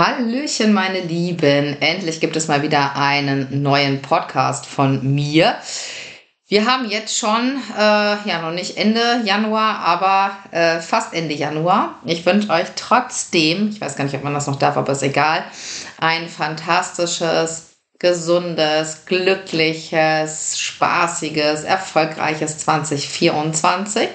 Hallöchen, meine Lieben. Endlich gibt es mal wieder einen neuen Podcast von mir. Wir haben jetzt schon, äh, ja, noch nicht Ende Januar, aber äh, fast Ende Januar. Ich wünsche euch trotzdem, ich weiß gar nicht, ob man das noch darf, aber ist egal, ein fantastisches, gesundes, glückliches, spaßiges, erfolgreiches 2024.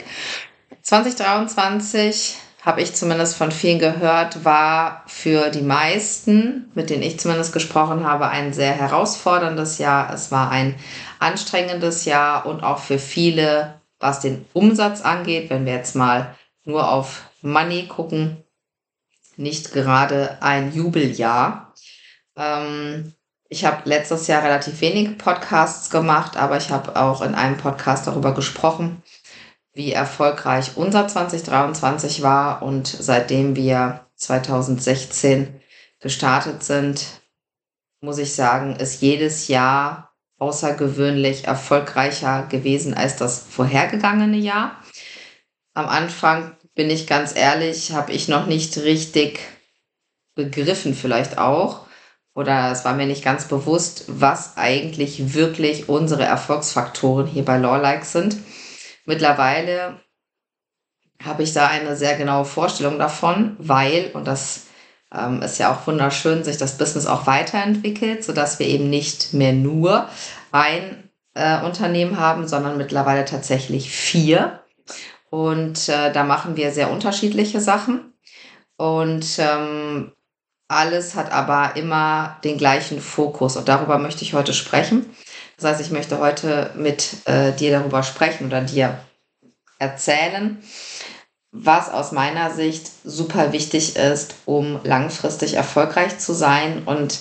2023 habe ich zumindest von vielen gehört, war für die meisten, mit denen ich zumindest gesprochen habe, ein sehr herausforderndes Jahr. Es war ein anstrengendes Jahr und auch für viele, was den Umsatz angeht, wenn wir jetzt mal nur auf Money gucken, nicht gerade ein Jubeljahr. Ähm, ich habe letztes Jahr relativ wenige Podcasts gemacht, aber ich habe auch in einem Podcast darüber gesprochen, wie erfolgreich unser 2023 war und seitdem wir 2016 gestartet sind, muss ich sagen, ist jedes Jahr außergewöhnlich erfolgreicher gewesen als das vorhergegangene Jahr. Am Anfang bin ich ganz ehrlich, habe ich noch nicht richtig begriffen vielleicht auch oder es war mir nicht ganz bewusst, was eigentlich wirklich unsere Erfolgsfaktoren hier bei Lawlike sind. Mittlerweile habe ich da eine sehr genaue Vorstellung davon, weil, und das ähm, ist ja auch wunderschön, sich das Business auch weiterentwickelt, sodass wir eben nicht mehr nur ein äh, Unternehmen haben, sondern mittlerweile tatsächlich vier. Und äh, da machen wir sehr unterschiedliche Sachen. Und ähm, alles hat aber immer den gleichen Fokus. Und darüber möchte ich heute sprechen. Das heißt, ich möchte heute mit äh, dir darüber sprechen oder dir erzählen, was aus meiner Sicht super wichtig ist, um langfristig erfolgreich zu sein. Und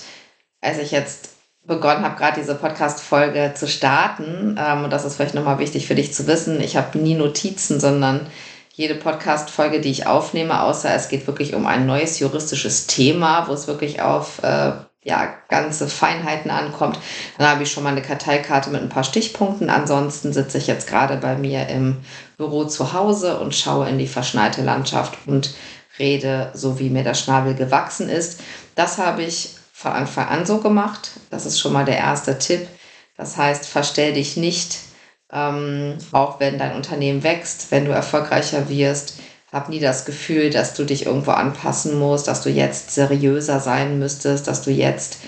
als ich jetzt begonnen habe, gerade diese Podcast-Folge zu starten, ähm, und das ist vielleicht nochmal wichtig für dich zu wissen, ich habe nie Notizen, sondern jede Podcast-Folge, die ich aufnehme, außer es geht wirklich um ein neues juristisches Thema, wo es wirklich auf äh, ja, ganze Feinheiten ankommt. Dann habe ich schon mal eine Karteikarte mit ein paar Stichpunkten. Ansonsten sitze ich jetzt gerade bei mir im Büro zu Hause und schaue in die verschneite Landschaft und rede, so wie mir der Schnabel gewachsen ist. Das habe ich von Anfang an so gemacht. Das ist schon mal der erste Tipp. Das heißt, verstell dich nicht, ähm, auch wenn dein Unternehmen wächst, wenn du erfolgreicher wirst habe nie das Gefühl, dass du dich irgendwo anpassen musst, dass du jetzt seriöser sein müsstest, dass du jetzt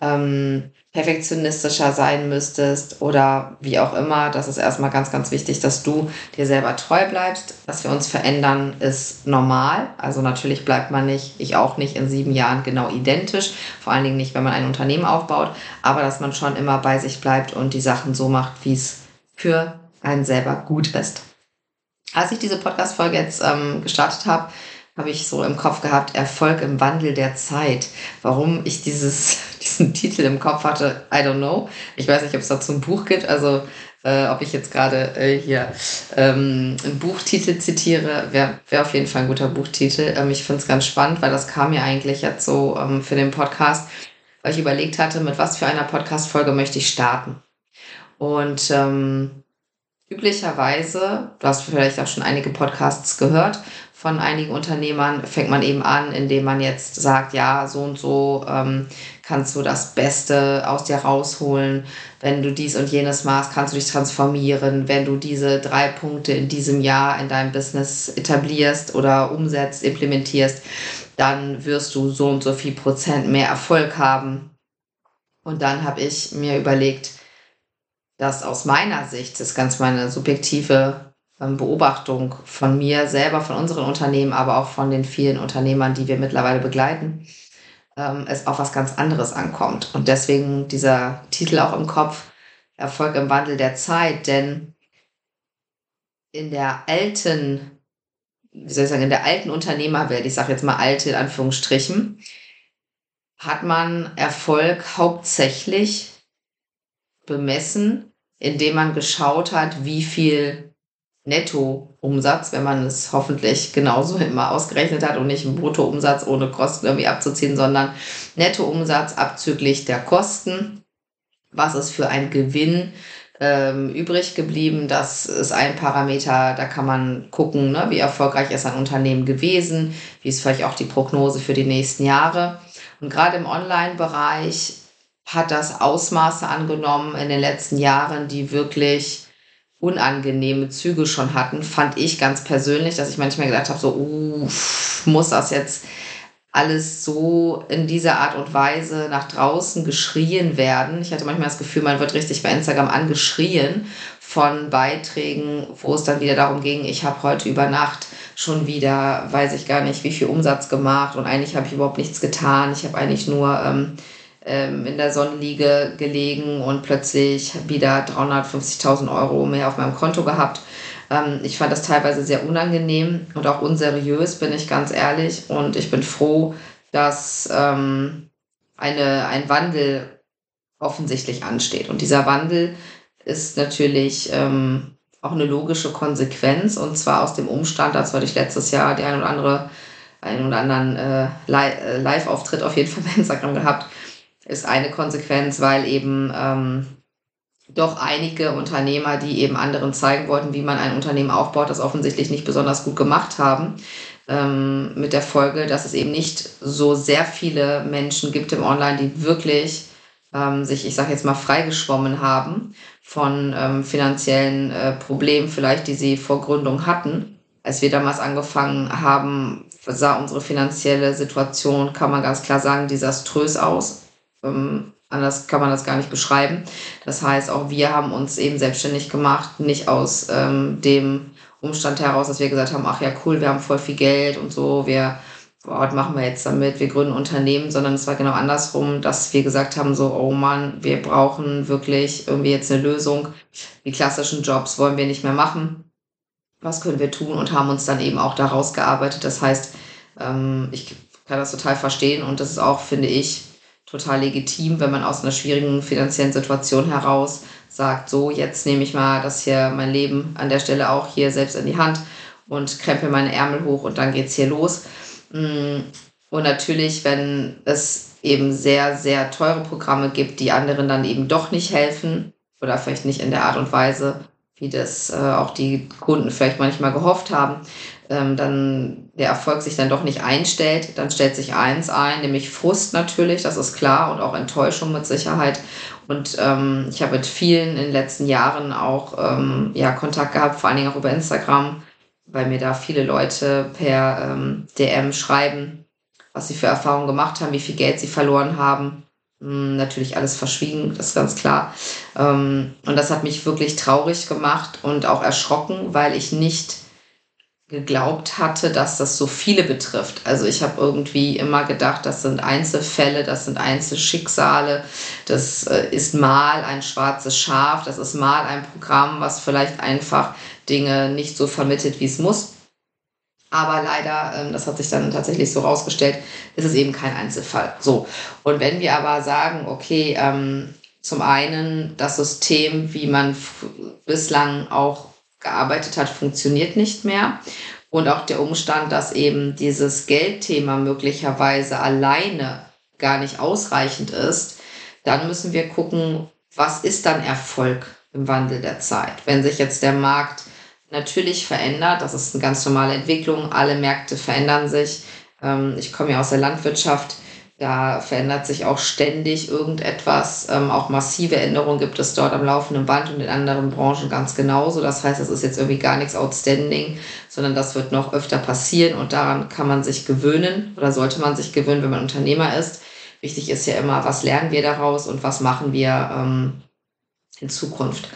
ähm, perfektionistischer sein müsstest oder wie auch immer. Das ist erstmal ganz, ganz wichtig, dass du dir selber treu bleibst. Dass wir uns verändern, ist normal. Also natürlich bleibt man nicht, ich auch nicht in sieben Jahren genau identisch. Vor allen Dingen nicht, wenn man ein Unternehmen aufbaut. Aber dass man schon immer bei sich bleibt und die Sachen so macht, wie es für einen selber gut ist. Als ich diese Podcast-Folge jetzt ähm, gestartet habe, habe ich so im Kopf gehabt, Erfolg im Wandel der Zeit. Warum ich dieses, diesen Titel im Kopf hatte, I don't know. Ich weiß nicht, ob es dazu ein Buch gibt, also äh, ob ich jetzt gerade äh, hier ähm, einen Buchtitel zitiere, wäre wär auf jeden Fall ein guter Buchtitel. Ähm, ich finde es ganz spannend, weil das kam mir eigentlich jetzt so ähm, für den Podcast, weil ich überlegt hatte, mit was für einer Podcast-Folge möchte ich starten. Und ähm, Üblicherweise, du hast vielleicht auch schon einige Podcasts gehört von einigen Unternehmern, fängt man eben an, indem man jetzt sagt, ja, so und so ähm, kannst du das Beste aus dir rausholen. Wenn du dies und jenes machst, kannst du dich transformieren. Wenn du diese drei Punkte in diesem Jahr in deinem Business etablierst oder umsetzt, implementierst, dann wirst du so und so viel Prozent mehr Erfolg haben. Und dann habe ich mir überlegt, dass aus meiner Sicht, das ist ganz meine subjektive ähm, Beobachtung von mir selber, von unseren Unternehmen, aber auch von den vielen Unternehmern, die wir mittlerweile begleiten, ähm, es auf was ganz anderes ankommt. Und deswegen dieser Titel auch im Kopf, Erfolg im Wandel der Zeit, denn in der alten, wie soll ich sagen, in der alten Unternehmerwelt, ich sage jetzt mal alte in Anführungsstrichen, hat man Erfolg hauptsächlich bemessen, indem man geschaut hat, wie viel Nettoumsatz, wenn man es hoffentlich genauso immer ausgerechnet hat und nicht einen Bruttoumsatz ohne Kosten irgendwie abzuziehen, sondern Nettoumsatz abzüglich der Kosten. Was ist für ein Gewinn ähm, übrig geblieben? Das ist ein Parameter, da kann man gucken, ne, wie erfolgreich ist ein Unternehmen gewesen, wie ist vielleicht auch die Prognose für die nächsten Jahre. Und gerade im Online-Bereich hat das Ausmaße angenommen in den letzten Jahren, die wirklich unangenehme Züge schon hatten, fand ich ganz persönlich, dass ich manchmal gedacht habe, so, uff, muss das jetzt alles so in dieser Art und Weise nach draußen geschrien werden. Ich hatte manchmal das Gefühl, man wird richtig bei Instagram angeschrien von Beiträgen, wo es dann wieder darum ging, ich habe heute über Nacht schon wieder, weiß ich gar nicht, wie viel Umsatz gemacht und eigentlich habe ich überhaupt nichts getan. Ich habe eigentlich nur ähm, in der Sonnenliege gelegen und plötzlich wieder 350.000 Euro mehr auf meinem Konto gehabt. Ähm, ich fand das teilweise sehr unangenehm und auch unseriös, bin ich ganz ehrlich. Und ich bin froh, dass ähm, eine, ein Wandel offensichtlich ansteht. Und dieser Wandel ist natürlich ähm, auch eine logische Konsequenz und zwar aus dem Umstand, als ich letztes Jahr die ein oder andere, einen oder anderen äh, äh Live-Auftritt auf jeden Fall bei Instagram gehabt, ist eine Konsequenz, weil eben ähm, doch einige Unternehmer, die eben anderen zeigen wollten, wie man ein Unternehmen aufbaut, das offensichtlich nicht besonders gut gemacht haben. Ähm, mit der Folge, dass es eben nicht so sehr viele Menschen gibt im Online, die wirklich ähm, sich, ich sage jetzt mal, freigeschwommen haben von ähm, finanziellen äh, Problemen, vielleicht die sie vor Gründung hatten. Als wir damals angefangen haben, sah unsere finanzielle Situation, kann man ganz klar sagen, desaströs aus. Ähm, anders kann man das gar nicht beschreiben. Das heißt, auch wir haben uns eben selbstständig gemacht, nicht aus ähm, dem Umstand heraus, dass wir gesagt haben, ach ja, cool, wir haben voll viel Geld und so, wir, was machen wir jetzt damit, wir gründen Unternehmen, sondern es war genau andersrum, dass wir gesagt haben, so, oh Mann, wir brauchen wirklich irgendwie jetzt eine Lösung. Die klassischen Jobs wollen wir nicht mehr machen. Was können wir tun? Und haben uns dann eben auch daraus gearbeitet. Das heißt, ähm, ich kann das total verstehen und das ist auch, finde ich, total legitim, wenn man aus einer schwierigen finanziellen Situation heraus sagt, so, jetzt nehme ich mal das hier, mein Leben an der Stelle auch hier selbst in die Hand und krempel meine Ärmel hoch und dann geht's hier los. Mm, und natürlich, wenn es eben sehr, sehr teure Programme gibt, die anderen dann eben doch nicht helfen oder vielleicht nicht in der Art und Weise, wie das äh, auch die Kunden vielleicht manchmal gehofft haben, ähm, dann der Erfolg sich dann doch nicht einstellt, dann stellt sich eins ein, nämlich Frust natürlich, das ist klar, und auch Enttäuschung mit Sicherheit. Und ähm, ich habe mit vielen in den letzten Jahren auch ähm, ja, Kontakt gehabt, vor allen Dingen auch über Instagram, weil mir da viele Leute per ähm, DM schreiben, was sie für Erfahrungen gemacht haben, wie viel Geld sie verloren haben. Hm, natürlich alles verschwiegen, das ist ganz klar. Ähm, und das hat mich wirklich traurig gemacht und auch erschrocken, weil ich nicht geglaubt hatte, dass das so viele betrifft. Also ich habe irgendwie immer gedacht, das sind Einzelfälle, das sind Einzelschicksale, das äh, ist mal ein schwarzes Schaf, das ist mal ein Programm, was vielleicht einfach Dinge nicht so vermittelt, wie es muss. Aber leider, ähm, das hat sich dann tatsächlich so rausgestellt, ist es eben kein Einzelfall. So. Und wenn wir aber sagen, okay, ähm, zum einen das System, wie man bislang auch gearbeitet hat, funktioniert nicht mehr. Und auch der Umstand, dass eben dieses Geldthema möglicherweise alleine gar nicht ausreichend ist, dann müssen wir gucken, was ist dann Erfolg im Wandel der Zeit. Wenn sich jetzt der Markt natürlich verändert, das ist eine ganz normale Entwicklung, alle Märkte verändern sich. Ähm, ich komme ja aus der Landwirtschaft da verändert sich auch ständig irgendetwas. Ähm, auch massive Änderungen gibt es dort am laufenden Band und in anderen Branchen ganz genauso. Das heißt, es ist jetzt irgendwie gar nichts outstanding, sondern das wird noch öfter passieren und daran kann man sich gewöhnen oder sollte man sich gewöhnen, wenn man Unternehmer ist. Wichtig ist ja immer, was lernen wir daraus und was machen wir ähm, in Zukunft.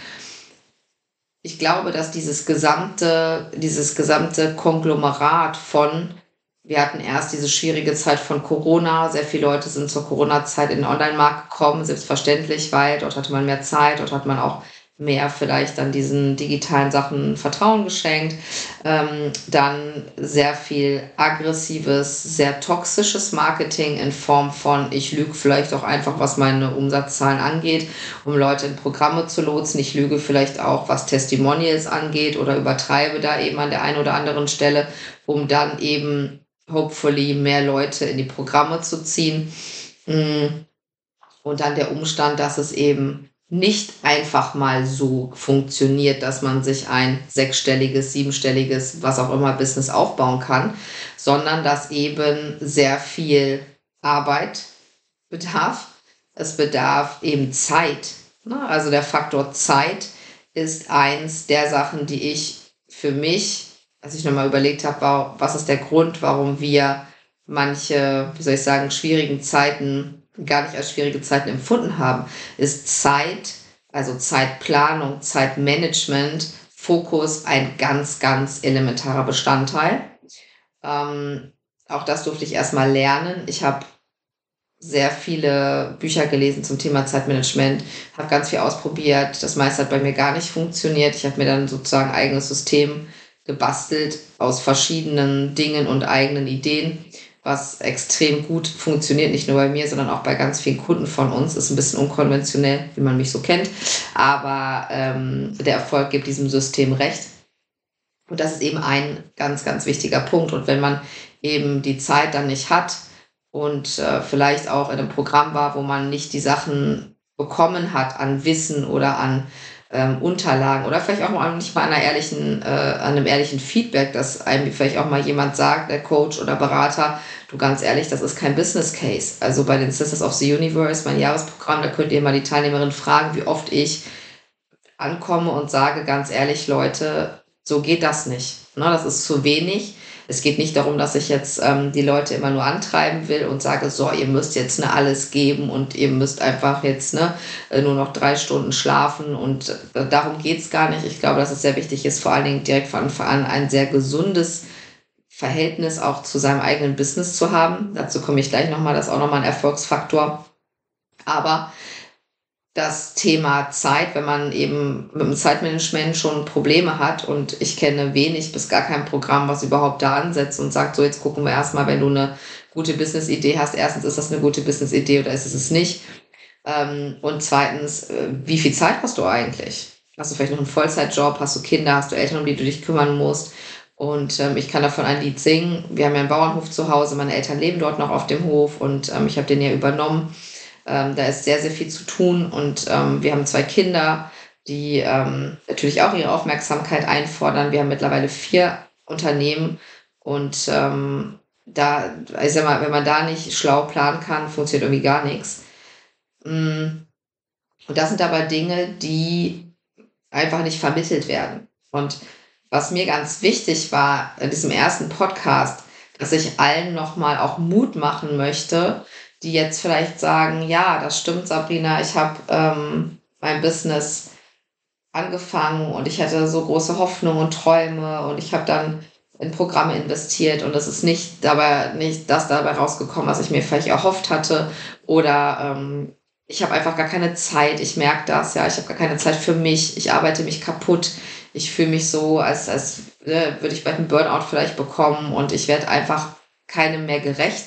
Ich glaube, dass dieses gesamte, dieses gesamte Konglomerat von wir hatten erst diese schwierige Zeit von Corona. Sehr viele Leute sind zur Corona-Zeit in den Online-Markt gekommen, selbstverständlich, weil dort hatte man mehr Zeit, dort hat man auch mehr vielleicht dann diesen digitalen Sachen Vertrauen geschenkt. Ähm, dann sehr viel aggressives, sehr toxisches Marketing in Form von, ich lüge vielleicht auch einfach, was meine Umsatzzahlen angeht, um Leute in Programme zu lotsen. Ich lüge vielleicht auch, was Testimonials angeht oder übertreibe da eben an der einen oder anderen Stelle, um dann eben hopefully mehr Leute in die Programme zu ziehen. Mm. Und dann der Umstand, dass es eben nicht einfach mal so funktioniert, dass man sich ein sechsstelliges, siebenstelliges, was auch immer Business aufbauen kann, sondern dass eben sehr viel Arbeit bedarf. Es bedarf eben Zeit. Ne? Also der Faktor Zeit ist eins der Sachen, die ich für mich, als ich nochmal überlegt habe, was ist der Grund, warum wir manche, wie soll ich sagen, schwierigen Zeiten gar nicht als schwierige Zeiten empfunden haben, ist Zeit, also Zeitplanung, Zeitmanagement, Fokus ein ganz, ganz elementarer Bestandteil. Ähm, auch das durfte ich erstmal lernen. Ich habe sehr viele Bücher gelesen zum Thema Zeitmanagement, habe ganz viel ausprobiert. Das meiste hat bei mir gar nicht funktioniert. Ich habe mir dann sozusagen ein eigenes System gebastelt aus verschiedenen Dingen und eigenen Ideen was extrem gut funktioniert, nicht nur bei mir, sondern auch bei ganz vielen Kunden von uns. Ist ein bisschen unkonventionell, wie man mich so kennt, aber ähm, der Erfolg gibt diesem System recht. Und das ist eben ein ganz, ganz wichtiger Punkt. Und wenn man eben die Zeit dann nicht hat und äh, vielleicht auch in einem Programm war, wo man nicht die Sachen bekommen hat an Wissen oder an ähm, Unterlagen oder vielleicht auch mal nicht mal einer ehrlichen, äh, an einem ehrlichen Feedback, dass einem vielleicht auch mal jemand sagt, der Coach oder Berater, du ganz ehrlich, das ist kein Business Case. Also bei den Sisters of the Universe, mein Jahresprogramm, da könnt ihr mal die Teilnehmerin fragen, wie oft ich ankomme und sage ganz ehrlich, Leute, so geht das nicht. Ne, das ist zu wenig. Es geht nicht darum, dass ich jetzt ähm, die Leute immer nur antreiben will und sage, so, ihr müsst jetzt ne, alles geben und ihr müsst einfach jetzt ne, äh, nur noch drei Stunden schlafen und äh, darum geht es gar nicht. Ich glaube, dass es sehr wichtig ist, vor allen Dingen direkt von Anfang an ein sehr gesundes Verhältnis auch zu seinem eigenen Business zu haben. Dazu komme ich gleich nochmal, das ist auch nochmal ein Erfolgsfaktor. Aber das Thema Zeit, wenn man eben mit dem Zeitmanagement schon Probleme hat und ich kenne wenig bis gar kein Programm, was überhaupt da ansetzt und sagt, so jetzt gucken wir erstmal, wenn du eine gute Business-Idee hast, erstens ist das eine gute Business-Idee oder ist es es nicht? Ähm, und zweitens, äh, wie viel Zeit hast du eigentlich? Hast du vielleicht noch einen Vollzeitjob, hast du Kinder, hast du Eltern, um die du dich kümmern musst? Und ähm, ich kann davon ein Lied singen. Wir haben ja einen Bauernhof zu Hause, meine Eltern leben dort noch auf dem Hof und ähm, ich habe den ja übernommen. Ähm, da ist sehr, sehr viel zu tun und ähm, wir haben zwei Kinder, die ähm, natürlich auch ihre Aufmerksamkeit einfordern. Wir haben mittlerweile vier Unternehmen und ähm, da, ich sag mal, wenn man da nicht schlau planen kann, funktioniert irgendwie gar nichts. Mm. Und das sind aber Dinge, die einfach nicht vermittelt werden. Und was mir ganz wichtig war in diesem ersten Podcast, dass ich allen nochmal auch Mut machen möchte, die jetzt vielleicht sagen, ja, das stimmt, Sabrina, ich habe ähm, mein Business angefangen und ich hatte so große Hoffnungen und Träume und ich habe dann in Programme investiert und es ist nicht dabei nicht das dabei rausgekommen, was ich mir vielleicht erhofft hatte oder ähm, ich habe einfach gar keine Zeit. Ich merke das, ja, ich habe gar keine Zeit für mich. Ich arbeite mich kaputt. Ich fühle mich so, als, als äh, würde ich bald einen Burnout vielleicht bekommen und ich werde einfach keinem mehr gerecht.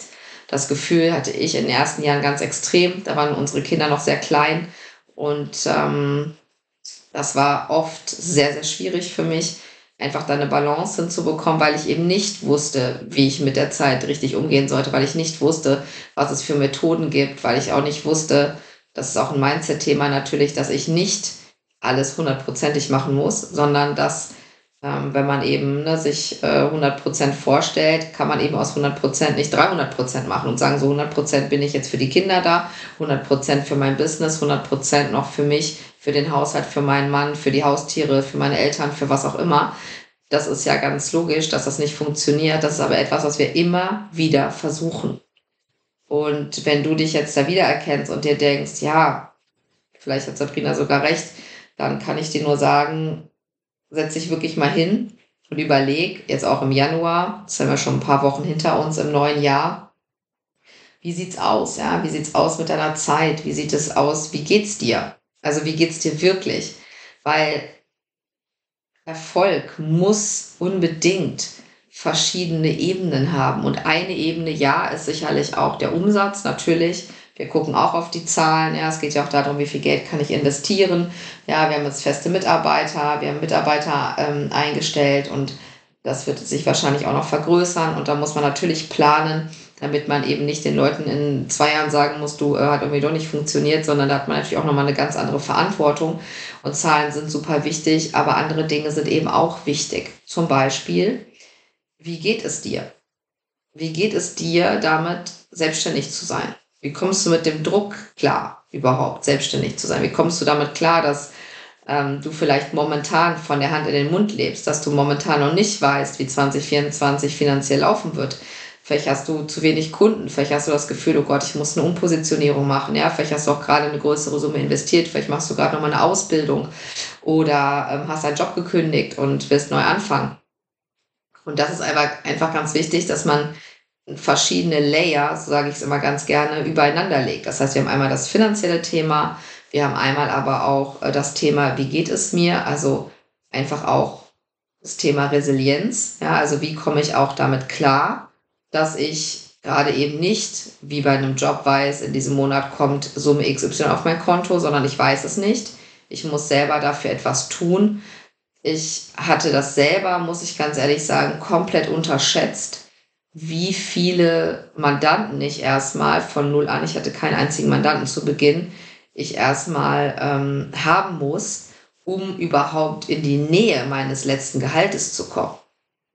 Das Gefühl hatte ich in den ersten Jahren ganz extrem. Da waren unsere Kinder noch sehr klein und ähm, das war oft sehr, sehr schwierig für mich, einfach da eine Balance hinzubekommen, weil ich eben nicht wusste, wie ich mit der Zeit richtig umgehen sollte, weil ich nicht wusste, was es für Methoden gibt, weil ich auch nicht wusste, das ist auch ein Mindset-Thema natürlich, dass ich nicht alles hundertprozentig machen muss, sondern dass ähm, wenn man eben ne, sich äh, 100% vorstellt, kann man eben aus 100% nicht 300% machen und sagen, so 100% bin ich jetzt für die Kinder da, 100% für mein Business, 100% noch für mich, für den Haushalt, für meinen Mann, für die Haustiere, für meine Eltern, für was auch immer. Das ist ja ganz logisch, dass das nicht funktioniert. Das ist aber etwas, was wir immer wieder versuchen. Und wenn du dich jetzt da wiedererkennst und dir denkst, ja, vielleicht hat Sabrina sogar recht, dann kann ich dir nur sagen, setz dich wirklich mal hin und überleg, jetzt auch im Januar, das haben wir schon ein paar Wochen hinter uns im neuen Jahr, wie sieht's aus, ja? Wie sieht's aus mit deiner Zeit? Wie sieht es aus? Wie geht's dir? Also wie geht's dir wirklich? weil Erfolg muss unbedingt verschiedene Ebenen haben. Und eine Ebene, ja, ist sicherlich auch der Umsatz, natürlich. Wir gucken auch auf die Zahlen. Ja, es geht ja auch darum, wie viel Geld kann ich investieren. Ja, wir haben jetzt feste Mitarbeiter, wir haben Mitarbeiter ähm, eingestellt und das wird sich wahrscheinlich auch noch vergrößern. Und da muss man natürlich planen, damit man eben nicht den Leuten in zwei Jahren sagen muss, du äh, hat irgendwie doch nicht funktioniert, sondern da hat man natürlich auch nochmal eine ganz andere Verantwortung. Und Zahlen sind super wichtig, aber andere Dinge sind eben auch wichtig. Zum Beispiel, wie geht es dir? Wie geht es dir damit, selbstständig zu sein? Wie kommst du mit dem Druck klar, überhaupt selbstständig zu sein? Wie kommst du damit klar, dass ähm, du vielleicht momentan von der Hand in den Mund lebst, dass du momentan noch nicht weißt, wie 2024 finanziell laufen wird? Vielleicht hast du zu wenig Kunden, vielleicht hast du das Gefühl, oh Gott, ich muss eine Umpositionierung machen. Ja, vielleicht hast du auch gerade eine größere Summe investiert, vielleicht machst du gerade nochmal eine Ausbildung oder ähm, hast einen Job gekündigt und willst neu anfangen. Und das ist einfach, einfach ganz wichtig, dass man verschiedene Layer, so sage ich es immer ganz gerne, übereinander legt. Das heißt, wir haben einmal das finanzielle Thema, wir haben einmal aber auch äh, das Thema, wie geht es mir? Also einfach auch das Thema Resilienz. Ja, also wie komme ich auch damit klar? dass ich gerade eben nicht wie bei einem Job weiß, in diesem Monat kommt Summe XY auf mein Konto, sondern ich weiß es nicht. Ich muss selber dafür etwas tun. Ich hatte das selber, muss ich ganz ehrlich sagen, komplett unterschätzt, wie viele Mandanten ich erstmal von null an, ich hatte keinen einzigen Mandanten zu Beginn, ich erstmal ähm, haben muss, um überhaupt in die Nähe meines letzten Gehaltes zu kommen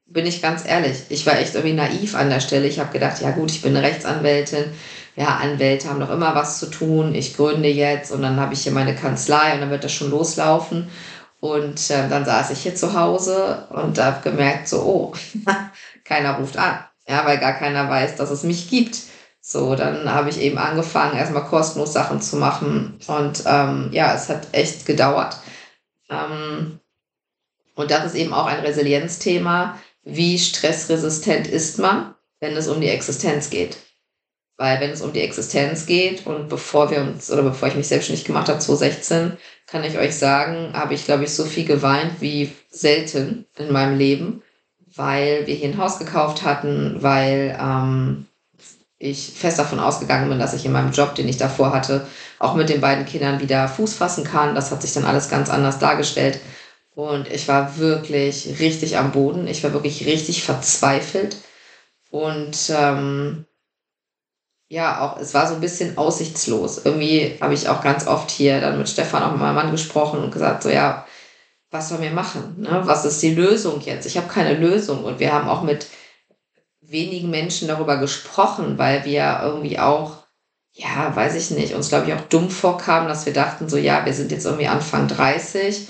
bin ich ganz ehrlich, ich war echt irgendwie naiv an der Stelle. Ich habe gedacht, ja gut, ich bin eine Rechtsanwältin. Ja, Anwälte haben doch immer was zu tun. Ich gründe jetzt und dann habe ich hier meine Kanzlei und dann wird das schon loslaufen. Und äh, dann saß ich hier zu Hause und habe gemerkt, so, oh, keiner ruft an. Ja, weil gar keiner weiß, dass es mich gibt. So, dann habe ich eben angefangen, erstmal kostenlos Sachen zu machen. Und ähm, ja, es hat echt gedauert. Ähm, und das ist eben auch ein Resilienzthema wie stressresistent ist man, wenn es um die Existenz geht. Weil wenn es um die Existenz geht und bevor wir uns oder bevor ich mich selbstständig gemacht habe, 2016, kann ich euch sagen, habe ich, glaube ich, so viel geweint wie selten in meinem Leben, weil wir hier ein Haus gekauft hatten, weil ähm, ich fest davon ausgegangen bin, dass ich in meinem Job, den ich davor hatte, auch mit den beiden Kindern wieder Fuß fassen kann. Das hat sich dann alles ganz anders dargestellt. Und ich war wirklich richtig am Boden. Ich war wirklich richtig verzweifelt. Und ähm, ja, auch es war so ein bisschen aussichtslos. Irgendwie habe ich auch ganz oft hier dann mit Stefan, auch mit meinem Mann gesprochen und gesagt, so ja, was sollen wir machen? Ne? Was ist die Lösung jetzt? Ich habe keine Lösung. Und wir haben auch mit wenigen Menschen darüber gesprochen, weil wir irgendwie auch, ja, weiß ich nicht, uns glaube ich auch dumm vorkamen, dass wir dachten, so ja, wir sind jetzt irgendwie Anfang 30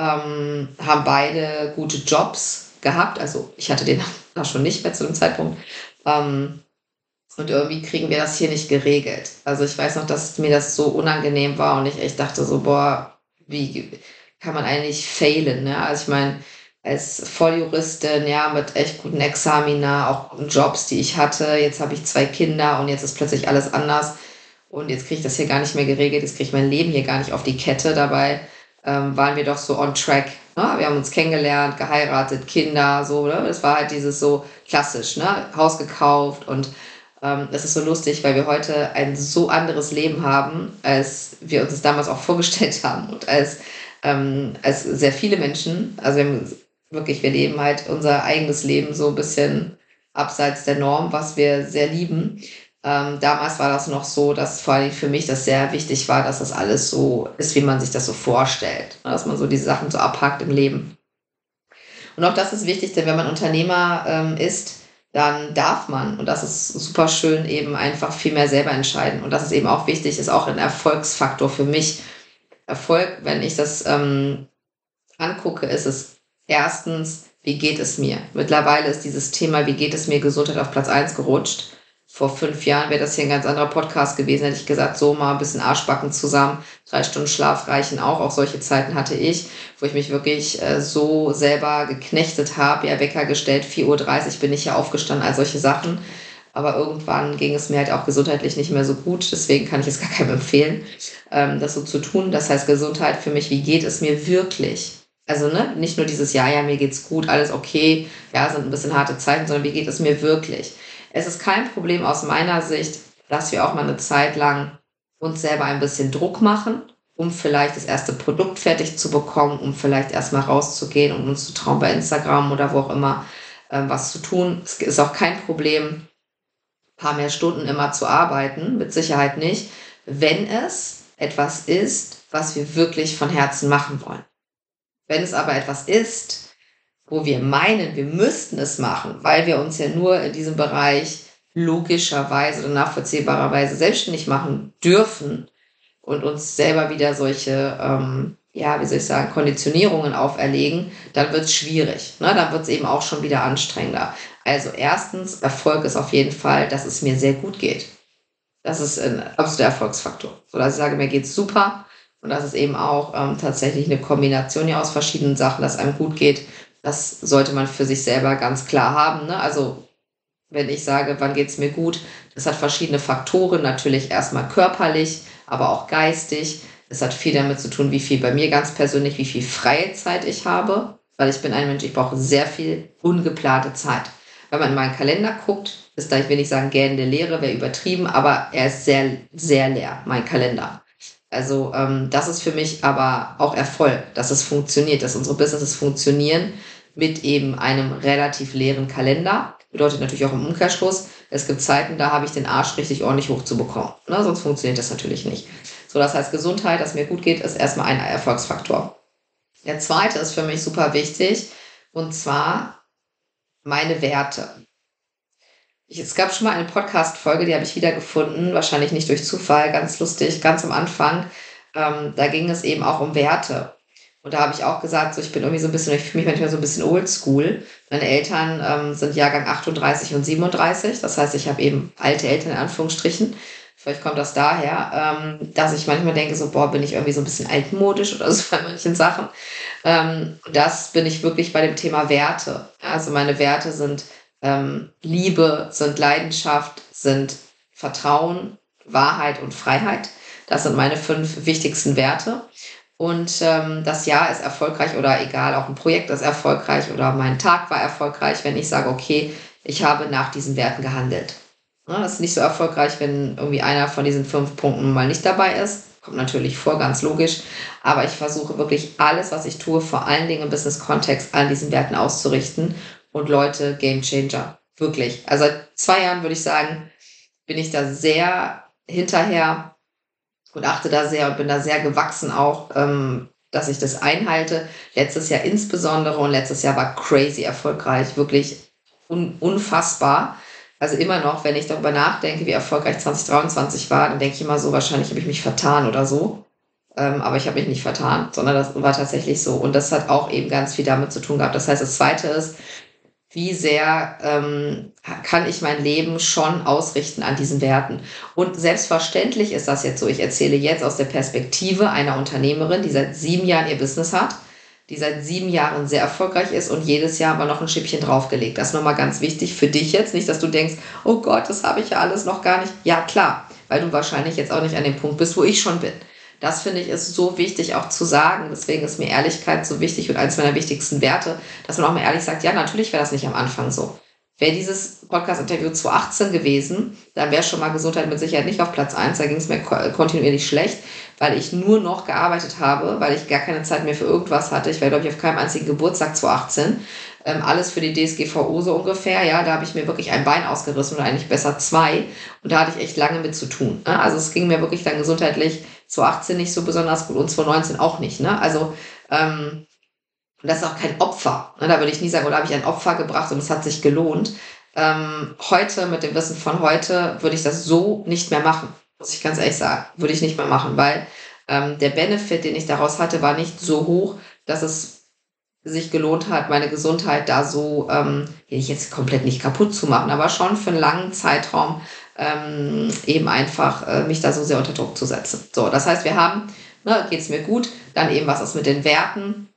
ähm, haben beide gute Jobs gehabt. Also ich hatte den auch schon nicht mehr zu dem Zeitpunkt. Ähm, und irgendwie kriegen wir das hier nicht geregelt. Also ich weiß noch, dass mir das so unangenehm war und ich echt dachte so, boah, wie kann man eigentlich failen? Ne? Also ich meine, als Volljuristin, ja, mit echt guten Examina, auch Jobs, die ich hatte. Jetzt habe ich zwei Kinder und jetzt ist plötzlich alles anders. Und jetzt kriege ich das hier gar nicht mehr geregelt. Jetzt kriege ich mein Leben hier gar nicht auf die Kette. Dabei ähm, waren wir doch so on track. Ne? Wir haben uns kennengelernt, geheiratet, Kinder, so. Ne? Das war halt dieses so klassisch, ne? Haus gekauft und ähm, es ist so lustig, weil wir heute ein so anderes Leben haben, als wir uns das damals auch vorgestellt haben und als, ähm, als sehr viele Menschen. Also wir haben wirklich, wir leben halt unser eigenes Leben so ein bisschen abseits der Norm, was wir sehr lieben. Ähm, damals war das noch so, dass vor allem für mich das sehr wichtig war, dass das alles so ist, wie man sich das so vorstellt. Ne? Dass man so diese Sachen so abhakt im Leben. Und auch das ist wichtig, denn wenn man Unternehmer ähm, ist, dann darf man, und das ist super schön, eben einfach viel mehr selber entscheiden. Und das ist eben auch wichtig, ist auch ein Erfolgsfaktor für mich. Erfolg, wenn ich das ähm, angucke, ist es erstens, wie geht es mir? Mittlerweile ist dieses Thema, wie geht es mir Gesundheit auf Platz 1 gerutscht vor fünf Jahren wäre das hier ein ganz anderer Podcast gewesen, hätte ich gesagt, so mal ein bisschen Arschbacken zusammen, drei Stunden Schlaf reichen auch. Auch solche Zeiten hatte ich, wo ich mich wirklich äh, so selber geknechtet habe, ja, Wecker gestellt, 4.30 Uhr bin ich ja aufgestanden, all solche Sachen. Aber irgendwann ging es mir halt auch gesundheitlich nicht mehr so gut. Deswegen kann ich es gar keinem empfehlen, ähm, das so zu tun. Das heißt, Gesundheit für mich, wie geht es mir wirklich? Also ne, nicht nur dieses Ja, ja, mir geht's gut, alles okay, ja, sind ein bisschen harte Zeiten, sondern wie geht es mir wirklich? Es ist kein Problem aus meiner Sicht, dass wir auch mal eine Zeit lang uns selber ein bisschen Druck machen, um vielleicht das erste Produkt fertig zu bekommen, um vielleicht erstmal rauszugehen und uns zu trauen bei Instagram oder wo auch immer äh, was zu tun. Es ist auch kein Problem, paar mehr Stunden immer zu arbeiten, mit Sicherheit nicht, wenn es etwas ist, was wir wirklich von Herzen machen wollen. Wenn es aber etwas ist, wo wir meinen, wir müssten es machen, weil wir uns ja nur in diesem Bereich logischerweise oder nachvollziehbarerweise selbstständig machen dürfen und uns selber wieder solche, ähm, ja, wie soll ich sagen, Konditionierungen auferlegen, dann wird es schwierig. Ne? Dann wird es eben auch schon wieder anstrengender. Also erstens, Erfolg ist auf jeden Fall, dass es mir sehr gut geht. Das ist ein absoluter Erfolgsfaktor. So dass ich sage, mir geht's super und das ist eben auch ähm, tatsächlich eine Kombination ja aus verschiedenen Sachen, dass einem gut geht. Das sollte man für sich selber ganz klar haben. Ne? Also wenn ich sage, wann geht's mir gut, das hat verschiedene Faktoren. Natürlich erstmal körperlich, aber auch geistig. Es hat viel damit zu tun, wie viel bei mir ganz persönlich, wie viel freie Zeit ich habe. Weil ich bin ein Mensch, ich brauche sehr viel ungeplante Zeit. Wenn man in meinen Kalender guckt, ist da, ich will nicht sagen gähnende Leere, wäre übertrieben, aber er ist sehr, sehr leer, mein Kalender. Also ähm, das ist für mich aber auch Erfolg, dass es funktioniert, dass unsere Businesses funktionieren mit eben einem relativ leeren Kalender. Bedeutet natürlich auch im Umkehrschluss, es gibt Zeiten, da habe ich den Arsch richtig ordentlich hochzubekommen. Ne? Sonst funktioniert das natürlich nicht. So, das heißt, Gesundheit, dass mir gut geht, ist erstmal ein Erfolgsfaktor. Der zweite ist für mich super wichtig und zwar meine Werte. Ich, es gab schon mal eine Podcast-Folge, die habe ich wiedergefunden, wahrscheinlich nicht durch Zufall, ganz lustig, ganz am Anfang. Ähm, da ging es eben auch um Werte. Und da habe ich auch gesagt, so ich bin irgendwie so ein bisschen, ich fühle mich manchmal so ein bisschen oldschool. Meine Eltern ähm, sind Jahrgang 38 und 37. Das heißt, ich habe eben alte Eltern in Anführungsstrichen. Vielleicht kommt das daher, ähm, dass ich manchmal denke, so, boah, bin ich irgendwie so ein bisschen altmodisch oder so bei manchen Sachen. Ähm, das bin ich wirklich bei dem Thema Werte. Also meine Werte sind ähm, Liebe, sind Leidenschaft, sind Vertrauen, Wahrheit und Freiheit. Das sind meine fünf wichtigsten Werte. Und ähm, das Jahr ist erfolgreich oder egal, auch ein Projekt ist erfolgreich oder mein Tag war erfolgreich, wenn ich sage, okay, ich habe nach diesen Werten gehandelt. Ja, das ist nicht so erfolgreich, wenn irgendwie einer von diesen fünf Punkten mal nicht dabei ist. Kommt natürlich vor, ganz logisch. Aber ich versuche wirklich alles, was ich tue, vor allen Dingen im Business-Kontext an diesen Werten auszurichten und Leute Game Changer. Wirklich. Also seit zwei Jahren würde ich sagen, bin ich da sehr hinterher und achte da sehr und bin da sehr gewachsen auch, ähm, dass ich das einhalte. Letztes Jahr insbesondere und letztes Jahr war crazy erfolgreich, wirklich un unfassbar. Also immer noch, wenn ich darüber nachdenke, wie erfolgreich 2023 war, dann denke ich immer so, wahrscheinlich habe ich mich vertan oder so. Ähm, aber ich habe mich nicht vertan, sondern das war tatsächlich so. Und das hat auch eben ganz viel damit zu tun gehabt. Das heißt, das Zweite ist, wie sehr ähm, kann ich mein Leben schon ausrichten an diesen Werten. Und selbstverständlich ist das jetzt so. Ich erzähle jetzt aus der Perspektive einer Unternehmerin, die seit sieben Jahren ihr Business hat, die seit sieben Jahren sehr erfolgreich ist und jedes Jahr aber noch ein Schippchen draufgelegt. Das ist nochmal ganz wichtig für dich jetzt. Nicht, dass du denkst, oh Gott, das habe ich ja alles noch gar nicht. Ja, klar, weil du wahrscheinlich jetzt auch nicht an dem Punkt bist, wo ich schon bin. Das finde ich ist so wichtig auch zu sagen. Deswegen ist mir Ehrlichkeit so wichtig und eines meiner wichtigsten Werte, dass man auch mal ehrlich sagt, ja, natürlich wäre das nicht am Anfang so. Wäre dieses Podcast-Interview 2018 gewesen, dann wäre schon mal Gesundheit mit Sicherheit nicht auf Platz 1. Da ging es mir kontinuierlich schlecht, weil ich nur noch gearbeitet habe, weil ich gar keine Zeit mehr für irgendwas hatte. Ich war, glaube ich, auf keinem einzigen Geburtstag 2018. Ähm, alles für die DSGVO so ungefähr. Ja, da habe ich mir wirklich ein Bein ausgerissen oder eigentlich besser zwei. Und da hatte ich echt lange mit zu tun. Ne? Also es ging mir wirklich dann gesundheitlich 2018 nicht so besonders gut und 2019 auch nicht. Ne? Also ähm, das ist auch kein Opfer. Ne? Da würde ich nie sagen, oder habe ich ein Opfer gebracht und es hat sich gelohnt. Ähm, heute, mit dem Wissen von heute, würde ich das so nicht mehr machen. Muss ich ganz ehrlich sagen. Würde ich nicht mehr machen, weil ähm, der Benefit, den ich daraus hatte, war nicht so hoch, dass es sich gelohnt hat, meine Gesundheit da so, ähm, jetzt komplett nicht kaputt zu machen, aber schon für einen langen Zeitraum ähm, eben einfach äh, mich da so sehr unter Druck zu setzen. So, das heißt, wir haben, ne, geht es mir gut, dann eben was ist mit den Werten.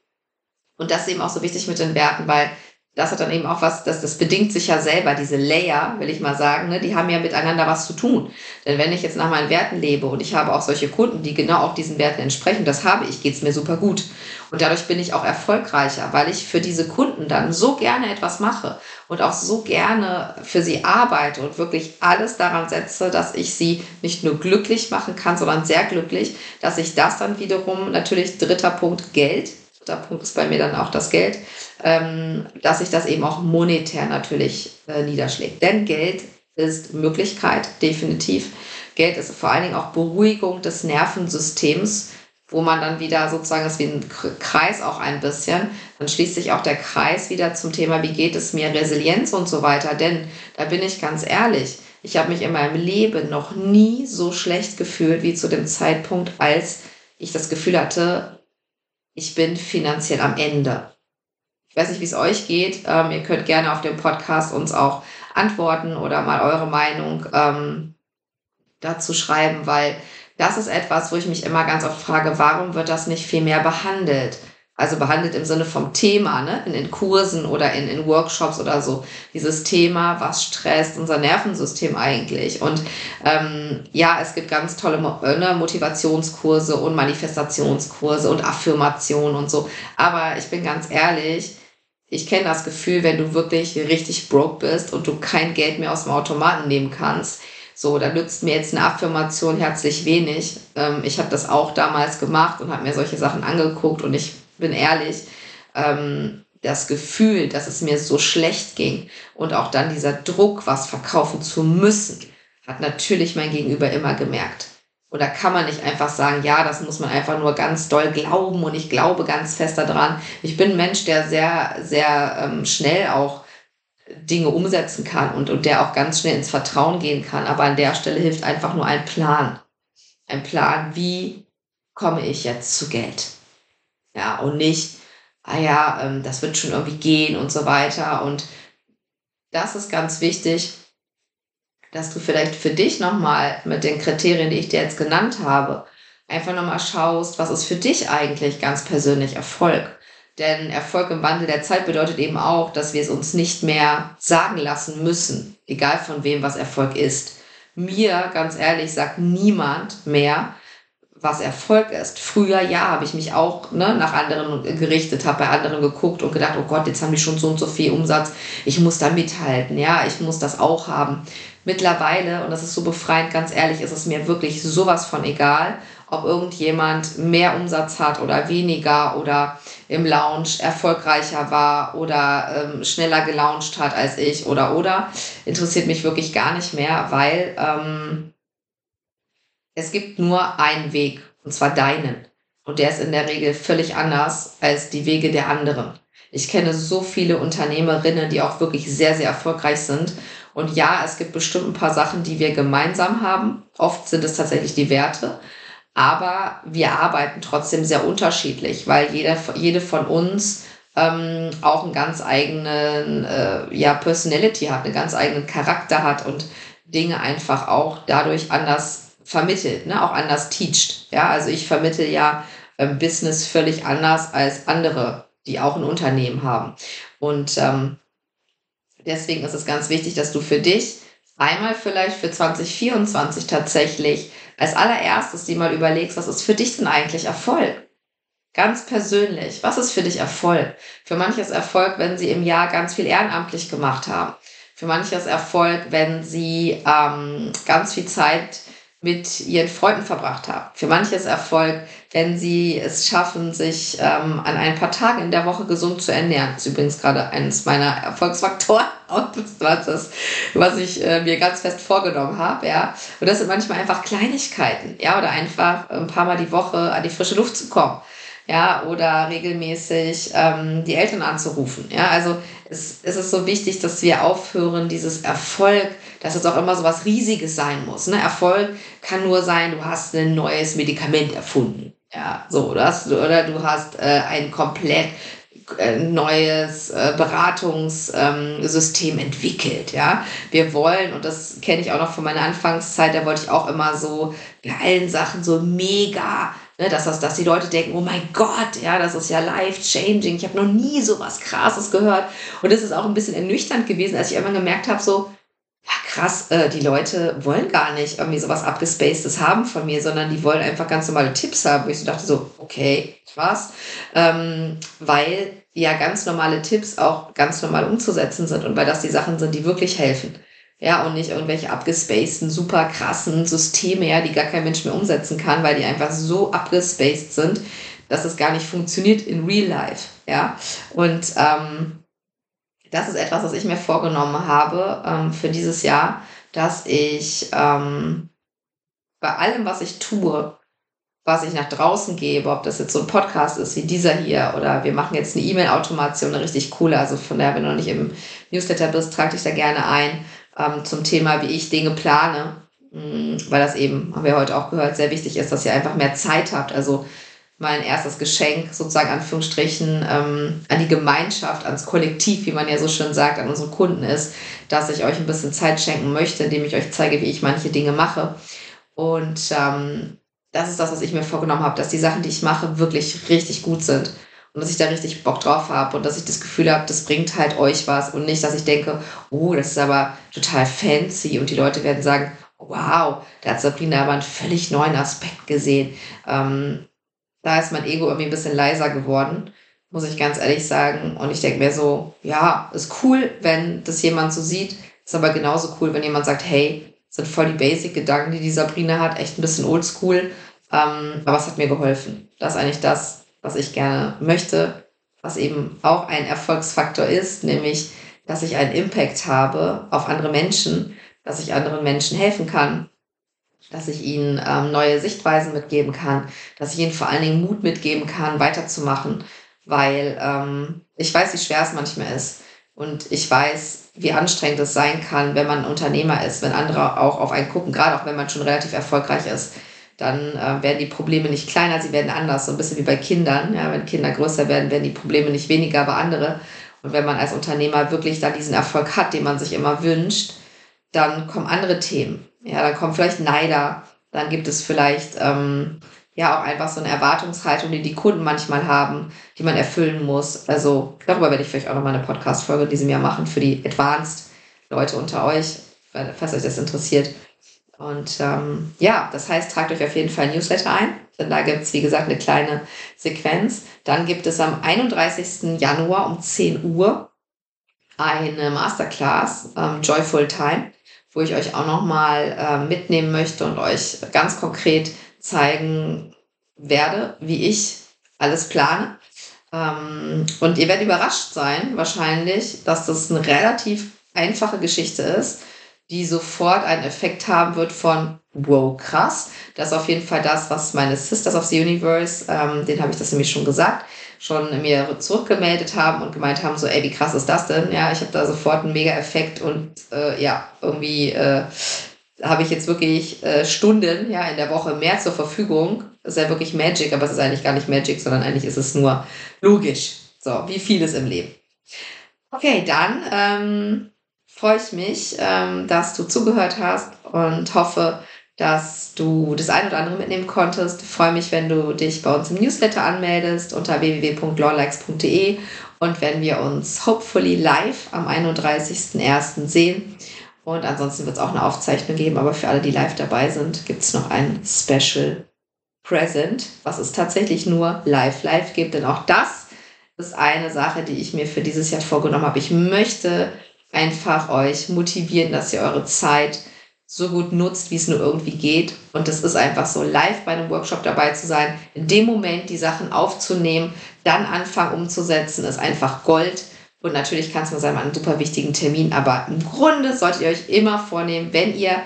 Und das ist eben auch so wichtig mit den Werten, weil das hat dann eben auch was, das, das bedingt sich ja selber, diese Layer, will ich mal sagen, ne, die haben ja miteinander was zu tun. Denn wenn ich jetzt nach meinen Werten lebe und ich habe auch solche Kunden, die genau auch diesen Werten entsprechen, das habe ich, geht es mir super gut. Und dadurch bin ich auch erfolgreicher, weil ich für diese Kunden dann so gerne etwas mache und auch so gerne für sie arbeite und wirklich alles daran setze, dass ich sie nicht nur glücklich machen kann, sondern sehr glücklich, dass ich das dann wiederum, natürlich dritter Punkt, Geld, dritter Punkt ist bei mir dann auch das Geld, ähm, dass sich das eben auch monetär natürlich äh, niederschlägt. Denn Geld ist Möglichkeit, definitiv. Geld ist vor allen Dingen auch Beruhigung des Nervensystems, wo man dann wieder sozusagen ist wie ein Kreis auch ein bisschen. Dann schließt sich auch der Kreis wieder zum Thema, wie geht es mir, Resilienz und so weiter. Denn da bin ich ganz ehrlich, ich habe mich in meinem Leben noch nie so schlecht gefühlt wie zu dem Zeitpunkt, als ich das Gefühl hatte, ich bin finanziell am Ende. Ich weiß nicht, wie es euch geht. Ähm, ihr könnt gerne auf dem Podcast uns auch antworten oder mal eure Meinung ähm, dazu schreiben, weil das ist etwas, wo ich mich immer ganz oft frage, warum wird das nicht viel mehr behandelt? Also behandelt im Sinne vom Thema, ne? in, in Kursen oder in, in Workshops oder so. Dieses Thema, was stresst unser Nervensystem eigentlich? Und ähm, ja, es gibt ganz tolle ne, Motivationskurse und Manifestationskurse und Affirmationen und so. Aber ich bin ganz ehrlich, ich kenne das Gefühl, wenn du wirklich richtig broke bist und du kein Geld mehr aus dem Automaten nehmen kannst. So, da nützt mir jetzt eine Affirmation herzlich wenig. Ähm, ich habe das auch damals gemacht und habe mir solche Sachen angeguckt und ich bin ehrlich, ähm, das Gefühl, dass es mir so schlecht ging und auch dann dieser Druck, was verkaufen zu müssen, hat natürlich mein Gegenüber immer gemerkt. Und da kann man nicht einfach sagen, ja, das muss man einfach nur ganz doll glauben und ich glaube ganz fest daran. Ich bin ein Mensch, der sehr, sehr ähm, schnell auch Dinge umsetzen kann und, und der auch ganz schnell ins Vertrauen gehen kann. Aber an der Stelle hilft einfach nur ein Plan. Ein Plan, wie komme ich jetzt zu Geld? Ja, und nicht, ah ja, ähm, das wird schon irgendwie gehen und so weiter. Und das ist ganz wichtig dass du vielleicht für dich nochmal mit den Kriterien, die ich dir jetzt genannt habe, einfach nochmal schaust, was ist für dich eigentlich ganz persönlich Erfolg? Denn Erfolg im Wandel der Zeit bedeutet eben auch, dass wir es uns nicht mehr sagen lassen müssen, egal von wem was Erfolg ist. Mir, ganz ehrlich, sagt niemand mehr, was Erfolg ist. Früher, ja, habe ich mich auch ne, nach anderen gerichtet, habe bei anderen geguckt und gedacht, oh Gott, jetzt haben die schon so und so viel Umsatz, ich muss da mithalten, ja, ich muss das auch haben. Mittlerweile, und das ist so befreiend, ganz ehrlich, ist es mir wirklich sowas von egal, ob irgendjemand mehr Umsatz hat oder weniger oder im Lounge erfolgreicher war oder ähm, schneller gelauncht hat als ich oder oder. Interessiert mich wirklich gar nicht mehr, weil ähm, es gibt nur einen Weg, und zwar deinen. Und der ist in der Regel völlig anders als die Wege der anderen. Ich kenne so viele Unternehmerinnen, die auch wirklich sehr, sehr erfolgreich sind und ja, es gibt bestimmt ein paar Sachen, die wir gemeinsam haben. Oft sind es tatsächlich die Werte. Aber wir arbeiten trotzdem sehr unterschiedlich, weil jeder, jede von uns ähm, auch einen ganz eigenen äh, ja, Personality hat, einen ganz eigenen Charakter hat und Dinge einfach auch dadurch anders vermittelt, ne? auch anders teacht. Ja, also ich vermittel ja äh, Business völlig anders als andere, die auch ein Unternehmen haben. Und ähm, Deswegen ist es ganz wichtig, dass du für dich einmal vielleicht für 2024 tatsächlich als allererstes dir mal überlegst, was ist für dich denn eigentlich Erfolg? Ganz persönlich, was ist für dich Erfolg? Für manches Erfolg, wenn sie im Jahr ganz viel ehrenamtlich gemacht haben. Für manches Erfolg, wenn sie ähm, ganz viel Zeit mit ihren Freunden verbracht haben. Für manches Erfolg, wenn sie es schaffen, sich ähm, an ein paar Tagen in der Woche gesund zu ernähren. Das ist übrigens gerade eines meiner Erfolgsfaktoren, was, was ich äh, mir ganz fest vorgenommen habe. Ja. Und das sind manchmal einfach Kleinigkeiten, ja, oder einfach ein paar Mal die Woche an die frische Luft zu kommen ja, oder regelmäßig ähm, die Eltern anzurufen. Ja, also es, es ist so wichtig, dass wir aufhören, dieses Erfolg, dass es auch immer so was Riesiges sein muss. Ne? Erfolg kann nur sein, du hast ein neues Medikament erfunden. Ja, so, oder, hast, oder du hast äh, ein komplett äh, neues äh, Beratungssystem ähm, entwickelt. Ja, wir wollen und das kenne ich auch noch von meiner Anfangszeit. Da wollte ich auch immer so bei allen Sachen so mega Ne, dass, das, dass die Leute denken, oh mein Gott, ja, das ist ja life-changing. Ich habe noch nie so was Krasses gehört. Und das ist auch ein bisschen ernüchternd gewesen, als ich irgendwann gemerkt habe, so, ja krass, äh, die Leute wollen gar nicht irgendwie sowas abgespacedes haben von mir, sondern die wollen einfach ganz normale Tipps haben. Wo ich so dachte so, okay, was? Ähm, weil ja ganz normale Tipps auch ganz normal umzusetzen sind und weil das die Sachen sind, die wirklich helfen. Ja, und nicht irgendwelche abgespaceden, super krassen Systeme, ja, die gar kein Mensch mehr umsetzen kann, weil die einfach so abgespaced sind, dass es gar nicht funktioniert in real life. Ja, und ähm, das ist etwas, was ich mir vorgenommen habe ähm, für dieses Jahr, dass ich ähm, bei allem, was ich tue, was ich nach draußen gebe, ob das jetzt so ein Podcast ist wie dieser hier oder wir machen jetzt eine E-Mail-Automation, eine richtig coole, also von daher, wenn du noch nicht im Newsletter bist, trag dich da gerne ein ähm, zum Thema, wie ich Dinge plane, mm, weil das eben, haben wir heute auch gehört, sehr wichtig ist, dass ihr einfach mehr Zeit habt, also mein erstes Geschenk, sozusagen Anführungsstrichen, ähm, an die Gemeinschaft, ans Kollektiv, wie man ja so schön sagt, an unsere Kunden ist, dass ich euch ein bisschen Zeit schenken möchte, indem ich euch zeige, wie ich manche Dinge mache. Und ähm, das ist das, was ich mir vorgenommen habe, dass die Sachen, die ich mache, wirklich richtig gut sind. Und dass ich da richtig Bock drauf habe und dass ich das Gefühl habe, das bringt halt euch was und nicht, dass ich denke, oh, das ist aber total fancy und die Leute werden sagen, wow, da hat Sabrina aber einen völlig neuen Aspekt gesehen. Ähm, da ist mein Ego irgendwie ein bisschen leiser geworden, muss ich ganz ehrlich sagen. Und ich denke mir so, ja, ist cool, wenn das jemand so sieht. Ist aber genauso cool, wenn jemand sagt, hey, sind voll die Basic-Gedanken, die die Sabrina hat, echt ein bisschen oldschool. Ähm, aber es hat mir geholfen. Das ist eigentlich das, was ich gerne möchte, was eben auch ein Erfolgsfaktor ist, nämlich, dass ich einen Impact habe auf andere Menschen, dass ich anderen Menschen helfen kann, dass ich ihnen ähm, neue Sichtweisen mitgeben kann, dass ich ihnen vor allen Dingen Mut mitgeben kann, weiterzumachen, weil ähm, ich weiß, wie schwer es manchmal ist. Und ich weiß, wie anstrengend es sein kann, wenn man Unternehmer ist, wenn andere auch auf einen gucken, gerade auch wenn man schon relativ erfolgreich ist. Dann äh, werden die Probleme nicht kleiner, sie werden anders, so ein bisschen wie bei Kindern. Ja, wenn Kinder größer werden, werden die Probleme nicht weniger, aber andere. Und wenn man als Unternehmer wirklich da diesen Erfolg hat, den man sich immer wünscht, dann kommen andere Themen. Ja, dann kommen vielleicht Neider, dann gibt es vielleicht ähm, ja auch einfach so eine Erwartungshaltung, die die Kunden manchmal haben, die man erfüllen muss. Also darüber werde ich vielleicht auch nochmal eine Podcast-Folge in diesem Jahr machen für die Advanced-Leute unter euch, falls euch das interessiert. Und ähm, ja, das heißt, tragt euch auf jeden Fall Newsletter ein, denn da gibt es, wie gesagt, eine kleine Sequenz. Dann gibt es am 31. Januar um 10 Uhr eine Masterclass, ähm, Joyful Time wo ich euch auch nochmal äh, mitnehmen möchte und euch ganz konkret zeigen werde, wie ich alles plane. Ähm, und ihr werdet überrascht sein, wahrscheinlich, dass das eine relativ einfache Geschichte ist, die sofort einen Effekt haben wird von wow, krass. Das ist auf jeden Fall das, was meine Sisters of the Universe, ähm, den habe ich das nämlich schon gesagt, schon mir zurückgemeldet haben und gemeint haben, so, ey, wie krass ist das denn? Ja, ich habe da sofort einen Mega-Effekt und äh, ja, irgendwie äh, habe ich jetzt wirklich äh, Stunden ja, in der Woche mehr zur Verfügung. Das ist ja wirklich Magic, aber es ist eigentlich gar nicht Magic, sondern eigentlich ist es nur logisch. So, wie vieles im Leben. Okay, dann ähm, freue ich mich, ähm, dass du zugehört hast und hoffe, dass du das ein oder andere mitnehmen konntest. Ich freue mich, wenn du dich bei uns im Newsletter anmeldest unter www.lawlikes.de und wenn wir uns hopefully live am 31.01. sehen. Und ansonsten wird es auch eine Aufzeichnung geben, aber für alle, die live dabei sind, gibt es noch ein Special Present, was es tatsächlich nur live live gibt. Denn auch das ist eine Sache, die ich mir für dieses Jahr vorgenommen habe. Ich möchte einfach euch motivieren, dass ihr eure Zeit so gut nutzt, wie es nur irgendwie geht. Und das ist einfach so, live bei einem Workshop dabei zu sein, in dem Moment die Sachen aufzunehmen, dann anfangen umzusetzen, ist einfach Gold. Und natürlich kann es nur sein, mal einen super wichtigen Termin, aber im Grunde solltet ihr euch immer vornehmen, wenn ihr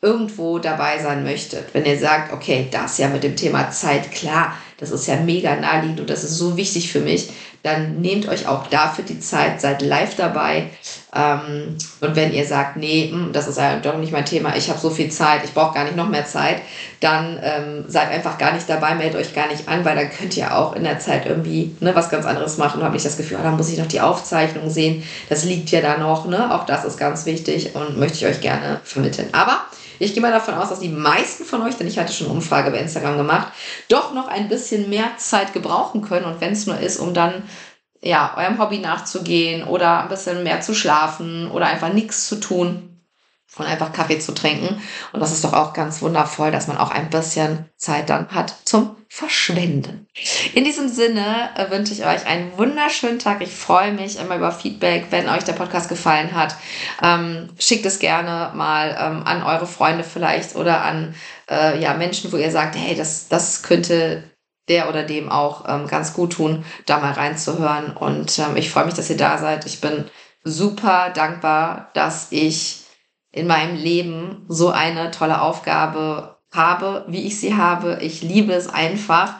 irgendwo dabei sein möchtet, wenn ihr sagt, okay, das ja mit dem Thema Zeit, klar, das ist ja mega naheliegend und das ist so wichtig für mich, dann nehmt euch auch dafür die Zeit, seid live dabei. Ähm, und wenn ihr sagt, nee, hm, das ist ja doch nicht mein Thema, ich habe so viel Zeit, ich brauche gar nicht noch mehr Zeit, dann ähm, seid einfach gar nicht dabei, meldet euch gar nicht an, weil dann könnt ihr auch in der Zeit irgendwie ne, was ganz anderes machen und habt nicht das Gefühl, oh, da muss ich noch die Aufzeichnung sehen, das liegt ja da noch, ne? auch das ist ganz wichtig und möchte ich euch gerne vermitteln. Aber Ich gehe mal davon aus, dass die meisten von euch, denn ich hatte schon eine Umfrage bei Instagram gemacht, doch noch ein bisschen mehr Zeit gebrauchen können. Und wenn es nur ist, um dann ja, eurem Hobby nachzugehen oder ein bisschen mehr zu schlafen oder einfach nichts zu tun und einfach Kaffee zu trinken. Und das ist doch auch ganz wundervoll, dass man auch ein bisschen Zeit dann hat zum Verschwenden. In diesem Sinne äh, wünsche ich euch einen wunderschönen Tag. Ich freue mich immer über Feedback, wenn euch der Podcast gefallen hat. Ähm, schickt es gerne mal ähm, an eure Freunde vielleicht oder an äh, ja, Menschen, wo ihr sagt, hey, das, das könnte der oder dem auch ähm, ganz gut tun, da mal reinzuhören. Und ähm, ich freue mich, dass ihr da seid. Ich bin super dankbar, dass ich in meinem Leben so eine tolle Aufgabe habe, wie ich sie habe. Ich liebe es einfach,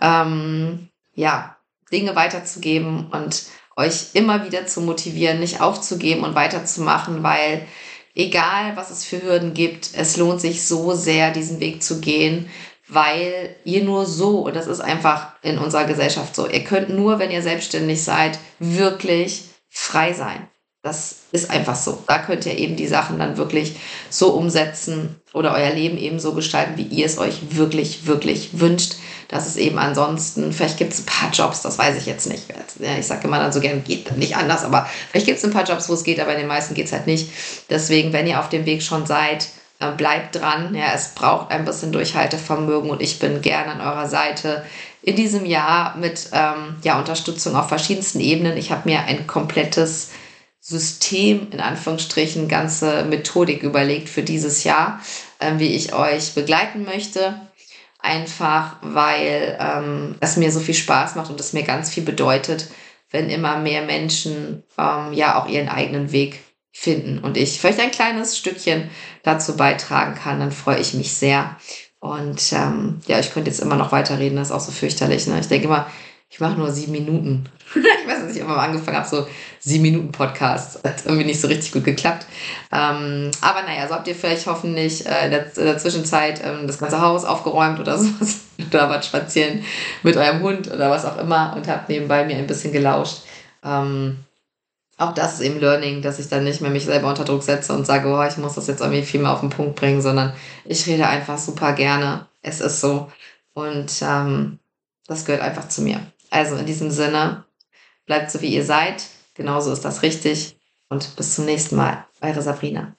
ähm, ja, Dinge weiterzugeben und euch immer wieder zu motivieren, nicht aufzugeben und weiterzumachen, weil egal was es für Hürden gibt, es lohnt sich so sehr, diesen Weg zu gehen, weil ihr nur so, und das ist einfach in unserer Gesellschaft so, ihr könnt nur, wenn ihr selbstständig seid, wirklich frei sein. Das ist einfach so. Da könnt ihr eben die Sachen dann wirklich so umsetzen oder euer Leben eben so gestalten, wie ihr es euch wirklich, wirklich wünscht. Dass es eben ansonsten, vielleicht gibt es ein paar Jobs, das weiß ich jetzt nicht. Ich sage immer dann so gern, geht nicht anders, aber vielleicht gibt es ein paar Jobs, wo es geht, aber in den meisten geht es halt nicht. Deswegen, wenn ihr auf dem Weg schon seid, äh, bleibt dran. Ja, es braucht ein bisschen Durchhaltevermögen und ich bin gerne an eurer Seite in diesem Jahr mit ähm, ja, Unterstützung auf verschiedensten Ebenen. Ich habe mir ein komplettes System, in Anführungsstrichen, ganze Methodik überlegt für dieses Jahr, äh, wie ich euch begleiten möchte. Einfach weil ähm, es mir so viel Spaß macht und es mir ganz viel bedeutet, wenn immer mehr Menschen ähm, ja auch ihren eigenen Weg finden und ich vielleicht ein kleines Stückchen dazu beitragen kann, dann freue ich mich sehr. Und ähm, ja, ich könnte jetzt immer noch weiterreden, das ist auch so fürchterlich. Ne? Ich denke immer, ich mache nur sieben Minuten. ich weiß, dass ich immer mal angefangen habe, so sieben Minuten Podcast. Hat irgendwie nicht so richtig gut geklappt. Ähm, aber naja, so habt ihr vielleicht hoffentlich äh, in, der, in, der, Zwischenzeit ähm, das ganze Haus aufgeräumt oder sowas. oder wart spazieren mit eurem Hund oder was auch immer und habt nebenbei mir ein bisschen gelauscht. Ähm, auch das ist eben Learning, dass ich dann nicht mehr mich selber unter Druck setze und sage, oh, ich muss das jetzt irgendwie viel mehr auf den Punkt bringen, sondern ich rede einfach super gerne. Es ist so. Und ähm, das gehört einfach zu mir. Also in diesem Sinne, bleibt so wie ihr seid. Genauso ist das richtig. Und bis zum nächsten Mal. Eure Sabrina.